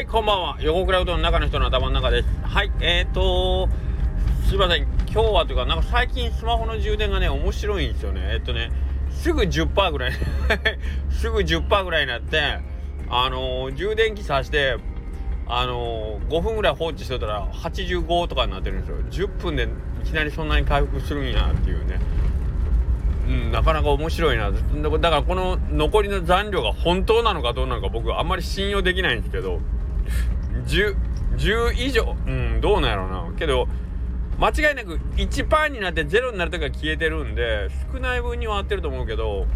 はい、こんばんは。横倉うどんの中の人の頭の中です。はい、えーとすいません。今日はというか、なんか最近スマホの充電がね、面白いんですよね。えっとね、すぐ10%ぐらい すぐ10%ぐらいになって、あのー、充電器さして、あのー、5分ぐらい放置してたら85とかになってるんですよ。10分でいきなりそんなに回復するんやっていうね。うん、なかなか面白いな。だからこの残りの残量が本当なのかどうなのか僕はあんまり信用できないんですけど、10、以上、うん、どうなんやろうな。けど、間違いなく1%になって0になる時は消えてるんで、少ない分には合ってると思うけど、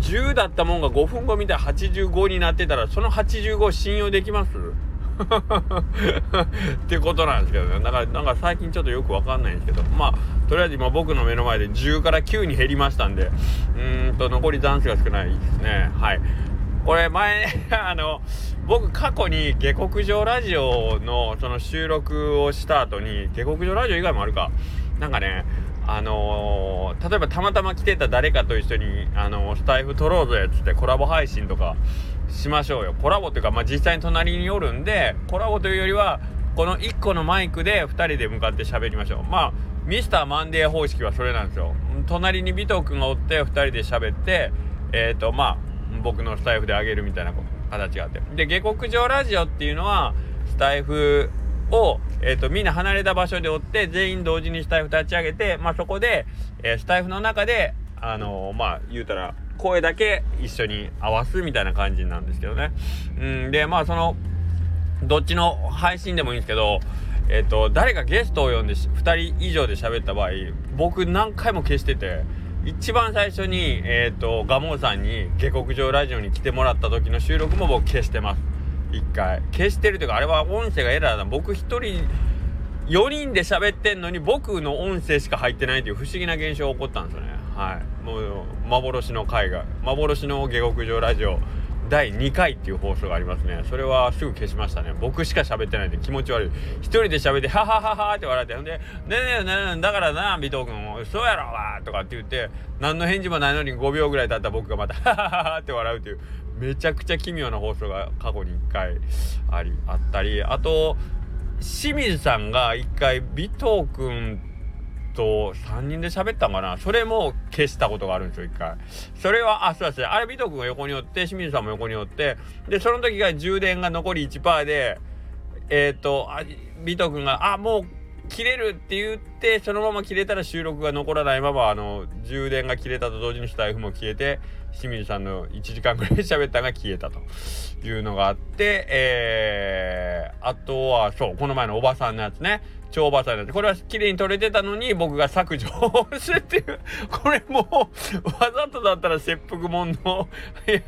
10だったもんが5分後見たら85になってたら、その85信用できます？ってことなんですけどね。だから、なんか最近ちょっとよくわかんないんですけど、まあ、とりあえず今僕の目の前で10から9に減りましたんで、うーんと、残り残数が少ないですね。はい。これ前、あの、僕過去に下克上ラジオのその収録をした後に、下克上ラジオ以外もあるか。なんかね、あのー、例えばたまたま来てた誰かと一緒に、あのー、スタイフ撮ろうぜっつってコラボ配信とかしましょうよ。コラボっていうか、まあ、実際に隣におるんで、コラボというよりは、この1個のマイクで2人で向かって喋りましょう。まあ、ミスターマンデー方式はそれなんですよ。隣に尾藤君がおって2人で喋って、えっ、ー、と、まあ、僕のスタイフであげるみたいな形があって。で、下克上ラジオっていうのは、スタイフを、えっ、ー、と、みんな離れた場所でおって、全員同時にスタイフ立ち上げて、まあ、そこで、えー、スタイフの中で、あのー、まあ、言うたら、声だけ一緒に合わすみたいな感じなんですけどね。うん、で、まあ、その、どっちの配信でもいいんですけど、えっ、と、誰かゲストを呼んで2人以上で喋った場合、僕何回も消してて、一番最初に、えっ、ー、と、ガモーさんに下克上ラジオに来てもらった時の収録も僕消してます。一回。消してるというか、あれは音声がエラーだ。僕一人、4人で喋ってんのに僕の音声しか入ってないという不思議な現象が起こったんですよね。はい。もう、幻の絵画、幻の下克上ラジオ。第2回っていう放送がありますね。それはすぐ消しましたね。僕しか喋ってないんで気持ち悪い。一人で喋って、ははははって笑って、ほんで、ねえねえねえ、だからな、尾藤君、そうやろわとかって言って、何の返事もないのに5秒ぐらい経った僕がまた、ははははって笑うっていう、めちゃくちゃ奇妙な放送が過去に1回あり、あったり、あと、清水さんが1回、尾藤君ってと3人で喋ったんかな？それも消したことがあるんですよ、一回。それは、あ、そうですね。あれ、美藤君が横におって、清水さんも横におって、で、その時が充電が残り1%で、えっ、ー、と、あ、美藤君が、あ、もう切れるって言って、そのまま切れたら収録が残らないまま、あの、充電が切れたと同時にスタイフも消えて、清水さんの1時間ぐらい喋ったが消えたというのがあって、えー、あとは、そう、この前のおばさんのやつね。超馬さんなんで。これは綺麗に撮れてたのに僕が削除をするっていう。これもう、わざとだったら切腹もんのいや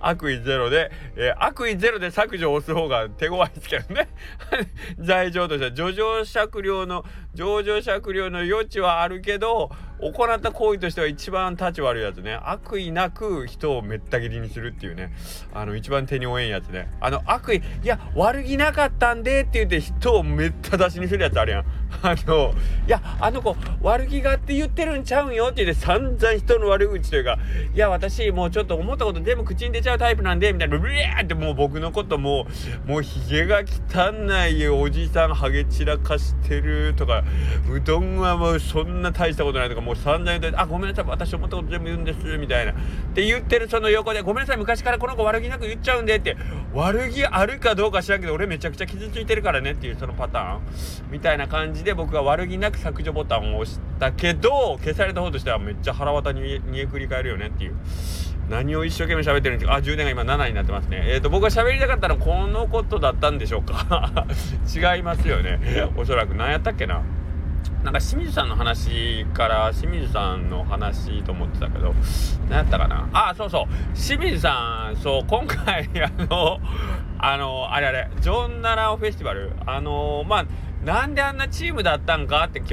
悪意ゼロで、えー、悪意ゼロで削除を押す方が手強いですけどね。罪状としては、叙情酌量の、情状酌量の余地はあるけど、行った行為としては一番立ち悪いやつね。悪意なく人をめった切りにするっていうね。あの、一番手に負えんやつね。あの、悪意、いや、悪気なかったんでって言って人をめった出しにするやつあるやん。あの、いや、あの子、悪気があって言ってるんちゃうんよって言って散々人の悪口というか、いや、私、もうちょっと思ったこと全部口に出ちゃうタイプなんで、みたいな、ブリーってもう僕のこともう、もうヒゲが汚いおじさん、ハゲ散らかしてるとか、うどんはもうそんな大したことないとか、もう散々言って、あ、ごめんなさい、私思ったこと全部言うんです、みたいな。って言ってるその横で、ごめんなさい、昔からこの子悪気なく言っちゃうんでって、悪気あるかどうか知らんけど、俺めちゃくちゃ傷ついてるからねっていうそのパターンみたいな感じで僕が悪気なく削除ボタンを押したけど、消された方としてはめっちゃ腹渡に煮えくり返るよねっていう。何を一生懸命喋ってるんですかあ、充電が今7になってますね。えっ、ー、と、僕が喋りたかったのはこのことだったんでしょうか 違いますよね。おそらく。何やったっけななんか清水さんの話から清水さんの話と思ってたけど、何やったかなあ、そうそう。清水さん、そう、今回、あの、あの、あれあれ、ジョンナラオフェスティバル、あの、まあ、なんであんなチームだったんかって今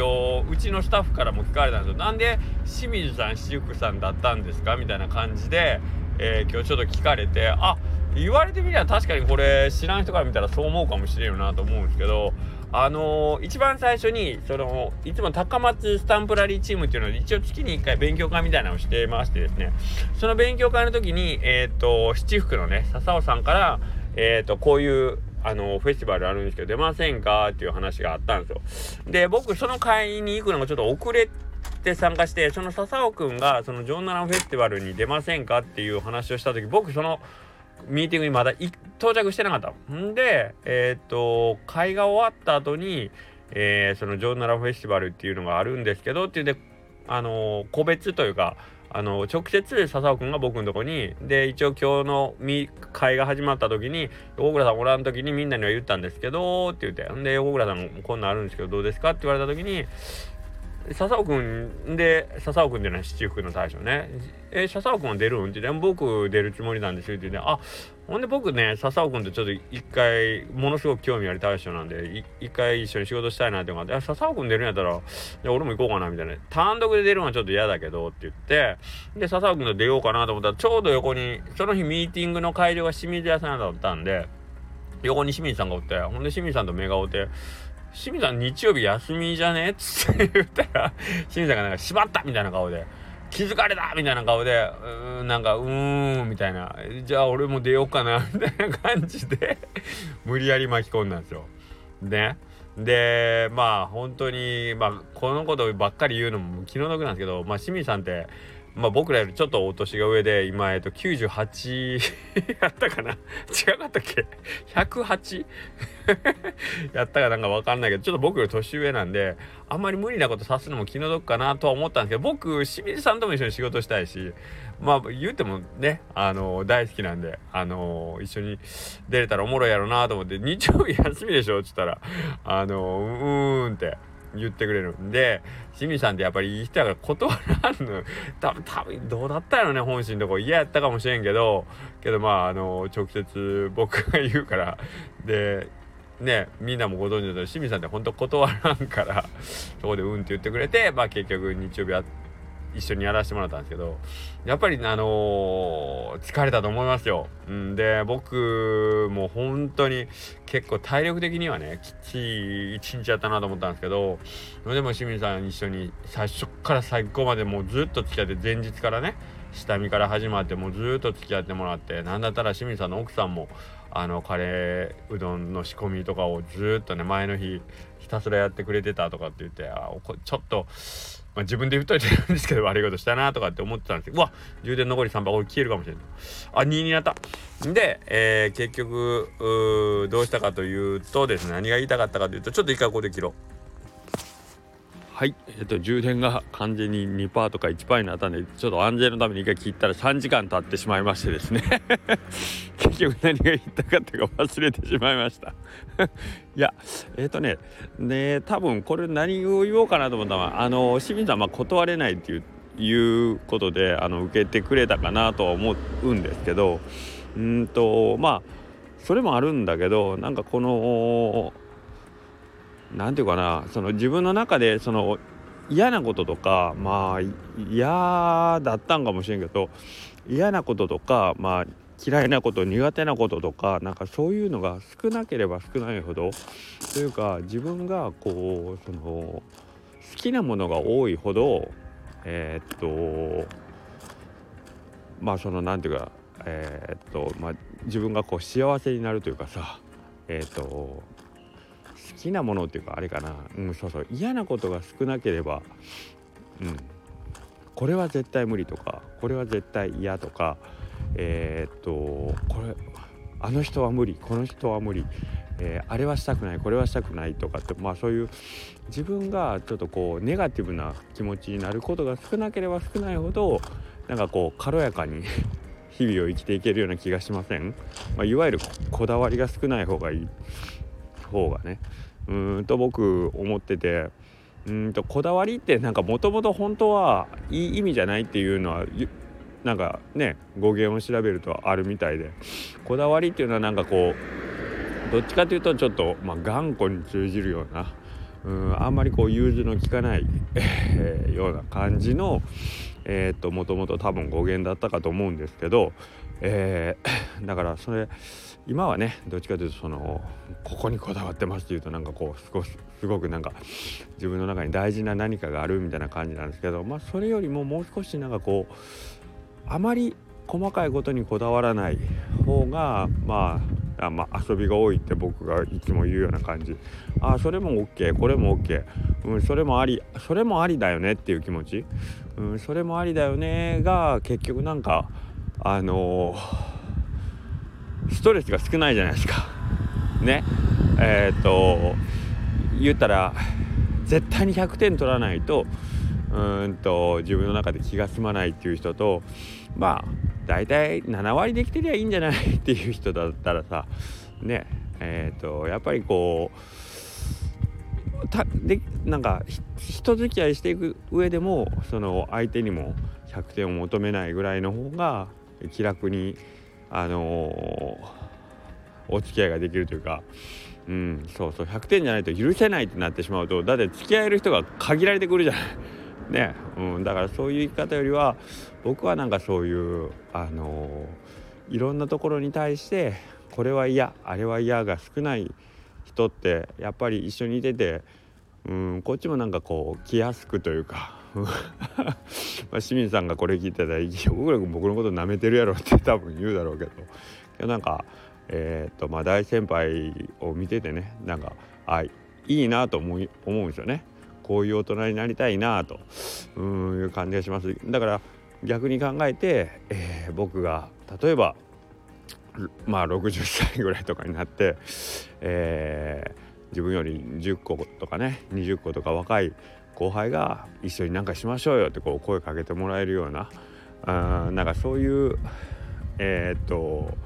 日、うちのスタッフからも聞かれたんですよ。なんで清水さん、私服さんだったんですかみたいな感じで、えー、今日ちょっと聞かれて、あ、言われてみれば確かにこれ知らん人から見たらそう思うかもしれんよなと思うんですけど、あのー、一番最初に、その、いつも高松スタンプラリーチームっていうので、一応月に1回勉強会みたいなのをしてましてですね、その勉強会の時に、えっ、ー、と、七福のね、笹尾さんから、えっ、と、こういうあのフェスティバルあるんですけど出ませんかっていう話があったんですよ。で僕その会に行くのがちょっと遅れて参加してその笹尾くんがそのジョンナランフェスティバルに出ませんかっていう話をした時僕そのミーティングにまだ到着してなかった。んでえっ、と会が終わった後にえー、そのジョンナラフェスティバルっていうのがあるんですけどっていうんであの個別というかあの直接笹尾君が僕のとこにで一応今日の会が始まった時に大倉さんおらん時にみんなには言ったんですけどって言って。で大倉さんこんなんあるんですけどどうですか？って言われた時に笹尾くんで笹尾くんってい七福の大将ね。え笹尾くんは出るん？って言って僕出るつもりなんですよって言ってあほんで僕ね笹尾くんとちょっと一回ものすごく興味ある大将なんで一回一緒に仕事したいなって思って笹尾くん出るんやったら俺も行こうかなみたいな。単独で出るのはちょっと嫌だけどって言ってで笹尾くんと出ようかなと思ったらちょうど横にその日ミーティングの会場が清水屋さんだったんで横に清水さんがおってほんで清水さんと目が合うて清水さん日曜日休みじゃね？っつって言ったら、清水さんがなんか、しまったみたいな顔で、気づかれたみたいな顔で、うーん、なんか、うーん、みたいな、じゃあ俺も出ようかな、みたいな感じで無理やり巻き込んだんですよ。ね。で、まあ、本当に、まあ、このことばっかり言うのも気の毒なんですけど、まあ、清水さんって、まあ僕らよりちょっとお年が上で今えっと98 やったかな？違かったっけ？108? やったかなんか分かんないけどちょっと僕より年上なんであんまり無理なことさすのも気の毒かなとは思ったんですけど僕清水さんとも一緒に仕事したいしまあ言うてもねあの大好きなんであの一緒に出れたらおもろいやろなと思って日曜日休みでしょ？っつったらあのうーんって。言ってくれるんで清水さんってやっぱりいい人やから断らんの 多分多分どうだったやろね本心のとこ。嫌やったかもしれんけどけどまああの直接僕が言うから。でねみんなもご存知だと清水さんって本当断らんからそこでうんって言ってくれてまあ結局日曜日や一緒にやらせてもらったんですけどやっぱりあのー、疲れたと思いますよ。うんで僕も本当に結構体力的にはねきっちり一日やったなと思ったんですけどでも清水さん一緒に最初から最後までもうずっと付き合って前日からね下見から始まってもうずっと付き合ってもらってなんだったら清水さんの奥さんもあのカレーうどんの仕込みとかをずっとね前の日ひたすらやってくれてたとかって言ってあちょっとまあ、自分で言っといてるんですけど悪いことしたなとかって思ってたんですけどうわ充電残り3箱消えるかもしれな。いあ2になった。で、えー、結局どうしたかというとですね何が言いたかったかというとちょっと一回ここで切ろう。はい、えっと、充電が完全に2%とか1%になったんでちょっと安全のために一回切ったら3時間経ってしまいましてですね。結局何が言ったかっていうか忘れてしまいました。いやえっ、とねね多分これ何を言おうかなと思ったのはあの清水さんは断れないっていういうことであの受けてくれたかなとは思うんですけどうんとまあそれもあるんだけどなんかこの何て言うかなその自分の中でその嫌なこととかまあ嫌だったんかもしれんけど嫌なこととかまあ嫌いなこと苦手なこととかなんかそういうのが少なければ少ないほどというか自分がこうその好きなものが多いほどえー、っとまあその何て言うかえー、っとまあ自分がこう幸せになるというかさえー、っと好きなものっていうかあれかな、うん、そうそう。嫌なことが少なければ、うん、これは絶対無理とかこれは絶対嫌とかえー、っとこれあの人は無理この人は無理、えー、あれはしたくないこれはしたくないとかってまあそういう自分がちょっとこうネガティブな気持ちになることが少なければ少ないほどなんかこう軽やかに日々を生きていけるような気がしません、まあ、いわゆるこだわりが少ない方がいい。方がね。うんと僕思ってて。うんとこだわりってなんかもともと本当はいい意味じゃないっていうのはなんかね語源を調べるとあるみたいで。こだわりっていうのはなんかこうどっちかというとちょっと、まあ、頑固に通じるようなうんあんまりこう融通の利かない、ような感じのえー、っともともと多分語源だったかと思うんですけど、えー、だからそれ今はねどっちかというとそのここにこだわってますっていうとなんかこう少しすごくなんか自分の中に大事な何かがあるみたいな感じなんですけどまあそれよりももう少しなんかこうあまり細かいことにこだわらない方がまあまあ遊びが多いって僕がいつも言うような感じ。あそれも OK これも OK、うん、それもありそれもありだよねっていう気持ち、うん、それもありだよねが結局なんかあのー、ストレスが少ないじゃないですか。ね。えっ、と言ったら絶対に100点取らないとうんと自分の中で気が済まないっていう人とまあ大体7割できてりゃいいんじゃないっていう人だったらさね。えっ、ー、とやっぱりこうたでなんか人付き合いしていく上でもその相手にも100点を求めないぐらいの方が気楽にあのー、お付き合いができるというかうんそうそう100点じゃないと許せないってなってしまうとだって付き合える人が限られてくるじゃない。ね、うん、だからそういう生き方よりは僕はなんかそういうあのー、いろんなところに対してこれは嫌あれは嫌が少ない人ってやっぱり一緒にいてて、うん、こっちもなんかこう気安くというか まあ清水さんがこれ聞いてたら「僕ら僕のこと舐めてるやろ」って多分言うだろうけど。なんかえー、っとまあ大先輩を見ててねなんかあいいなと思い思うんですよね。こういう大人になりたいなと。うんいう感じがします。だから逆に考えて、えー、僕が例えばまあ60歳ぐらいとかになって、えー、自分より10個とかね20個とか若い後輩が一緒になんかしましょうよってこう声かけてもらえるようなあなんかそういうえー、っと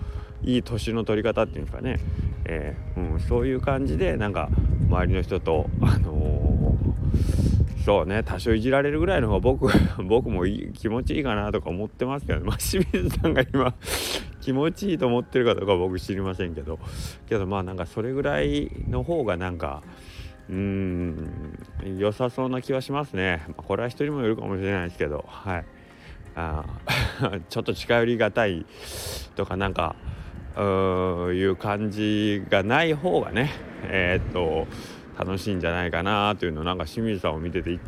いい年の取り方っていうんですかね、えーうん、そういう感じでなんか周りの人と、あのー、そうね多少いじられるぐらいの方が僕 僕もいい気持ちいいかなとか思ってますけど、ね、まあ、清水さんが今 気持ちいいと思ってるかどうか僕知りませんけど。けどまあなんかそれぐらいの方がなんかうん良さそうな気はしますね、これは人にもよるかもしれないですけど。はい。あ ちょっと近寄りがたいとかなんかいう感じがない方がねえー、っと楽しいんじゃないかなというのをなんか清水さんを見ててい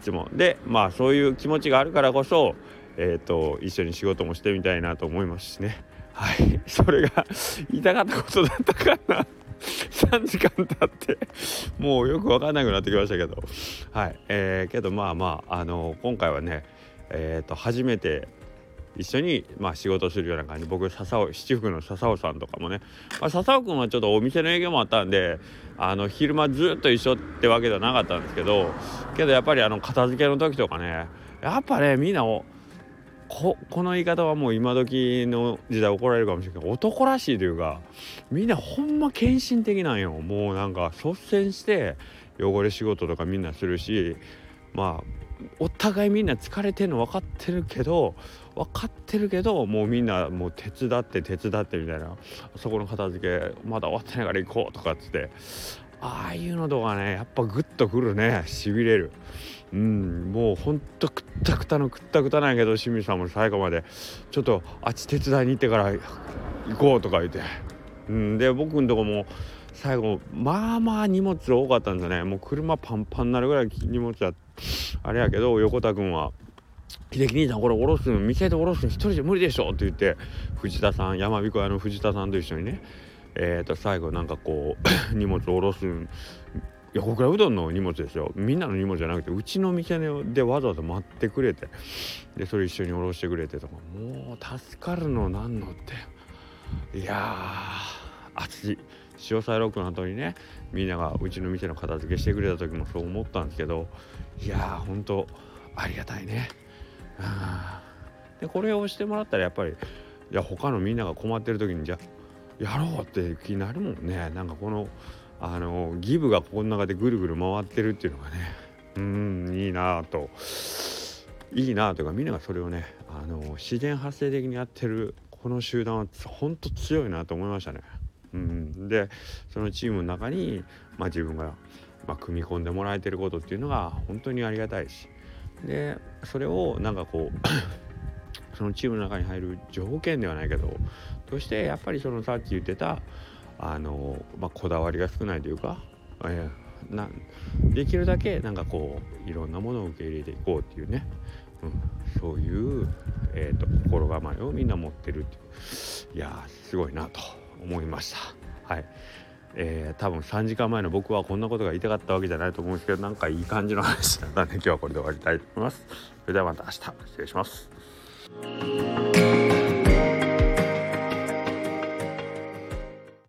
つも。でまあそういう気持ちがあるからこそえー、っと一緒に仕事もしてみたいなと思いますしね。はい。それが言いたかったことだったかな。3時間経ってもうよく分かんなくなってきましたけど。はい。えー、けどまあまああの今回はねえー、と初めて一緒にまあ仕事するような感じ。僕笹尾七福の笹尾さんとかもね、まあ、笹尾君はちょっとお店の営業もあったんであの昼間ずっと一緒ってわけではなかったんですけどけどやっぱりあの片付けの時とかねやっぱねみんなをここの言い方はもう今時の時代怒られるかもしれないけど男らしいというかみんなほんま献身的なんよ。もうなんか率先して汚れ仕事とかみんなするしまあお互いみんな疲れてるの分かってるけど分かってるけどもうみんなもう手伝って手伝ってみたいなそこの片付けまだ終わってないから行こうとかっつってああいうのとかねやっぱグッとくるねしびれる。うんもうほんとくったくたのくったくたなんやけど清水さんも最後まで。ちょっとあっち手伝いに行ってから行こうとか言って。うんで僕んとこも最後まあまあ荷物多かったんですよね。もう車パンパンになるぐらい荷物ああれやけど横田君は「秀樹兄さんこれ下ろすの店で下ろすの一人じゃ無理でしょ」って言って藤田さん山彦屋の藤田さんと一緒にねえー、と最後なんかこう 荷物下ろすん横倉うどんの荷物ですよ。みんなの荷物じゃなくてうちの店でわざわざ待ってくれてでそれ一緒に下ろしてくれてとかもう助かるのなんのって。いやー熱い。潮騒ロックの後にねみんながうちの店の片付けしてくれた時もそう思ったんですけどいやーほんとありがたいね。でこれを押してもらったらやっぱりいや他のみんなが困ってる時にじゃやろうって気になるもんね。なんかこのあのギブがここの中でぐるぐる回ってるっていうのがねうんいいなといいなというかみんながそれをねあの自然発生的にやってるこの集団はほんと強いなと思いましたね。うん、でそのチームの中に、まあ、自分が、まあ、組み込んでもらえてることっていうのが本当にありがたいしでそれをなんかこうそのチームの中に入る条件ではないけどとしてやっぱりそのさっき言ってたあの、まあ、こだわりが少ないというか、えー、なできるだけなんかこういろんなものを受け入れていこうっていうね、うん、そういう、えーと、心構えをみんな持ってるっていう。いやすごいなと思いました。はい。えー、多分3時間前の僕はこんなことが言いたかったわけじゃないと思うんですけどなんかいい感じの話だったんで今日はこれで終わりたいと思います。それではまた明日。失礼します。